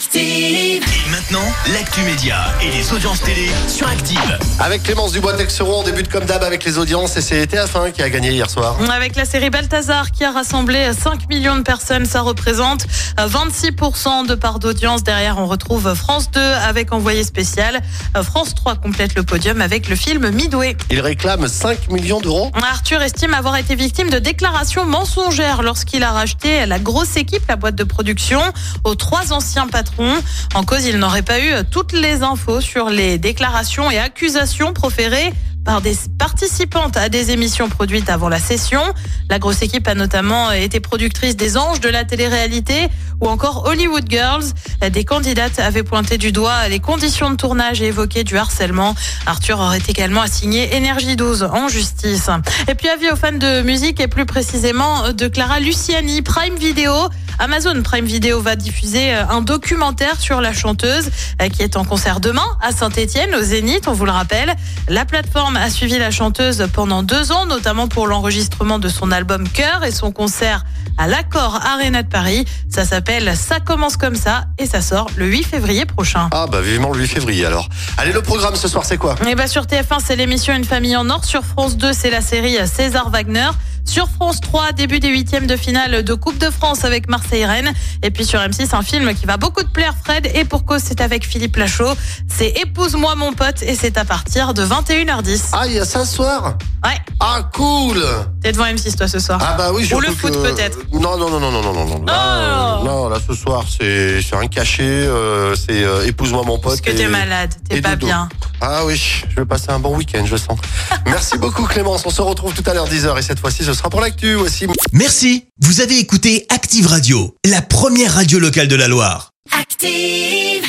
Active. Et maintenant, l'actu média et les audiences télé sur Active. Avec Clémence Dubois-Texeron, on débute comme d'hab avec les audiences et c'est TF1 qui a gagné hier soir. Avec la série Balthazar qui a rassemblé 5 millions de personnes, ça représente 26% de part d'audience. Derrière, on retrouve France 2 avec Envoyé spécial. France 3 complète le podium avec le film Midway. Il réclame 5 millions d'euros. Arthur estime avoir été victime de déclarations mensongères lorsqu'il a racheté la grosse équipe, la boîte de production, aux trois anciens patrons. En cause, il n'aurait pas eu toutes les infos sur les déclarations et accusations proférées par des participantes à des émissions produites avant la session. La grosse équipe a notamment été productrice des Anges de la télé-réalité ou encore Hollywood Girls. Des candidates avaient pointé du doigt les conditions de tournage et évoqué du harcèlement. Arthur aurait également assigné Énergie 12 en justice. Et puis avis aux fans de musique et plus précisément de Clara Luciani, Prime Video. Amazon Prime Video va diffuser un documentaire sur la chanteuse qui est en concert demain à Saint-Etienne, au Zénith, on vous le rappelle. La plateforme a suivi la chanteuse pendant deux ans, notamment pour l'enregistrement de son album Cœur et son concert à l'Accord Arena de Paris. Ça s'appelle Ça commence comme ça et ça sort le 8 février prochain. Ah bah vivement le 8 février alors. Allez, le programme ce soir c'est quoi? Et bah sur TF1 c'est l'émission Une famille en or. Sur France 2 c'est la série César Wagner. Sur France 3, début des huitièmes de finale de Coupe de France avec Marseille-Rennes. Et puis sur M6, un film qui va beaucoup te plaire, Fred. Et pour cause, c'est avec Philippe Lachaud. C'est Épouse-moi mon pote et c'est à partir de 21h10. Ah, il y a ça ce soir? Ouais. Ah, cool T'es devant M6 toi ce soir Ah bah oui, Ou le foot que- peut-être. Non, non, non, non, non, non, non, non. Là, Oh euh, non, là ce soir c'est un cachet, euh, c'est euh, épouse-moi mon pote. Parce que t'es malade, t'es pas dodo. bien. Ah oui, je vais passer un bon week-end, je sens. Merci beaucoup Clémence, on se retrouve tout à l'heure 10h et cette fois-ci ce sera pour l'actu aussi. Merci, vous avez écouté Active Radio, la première radio locale de la Loire. Active.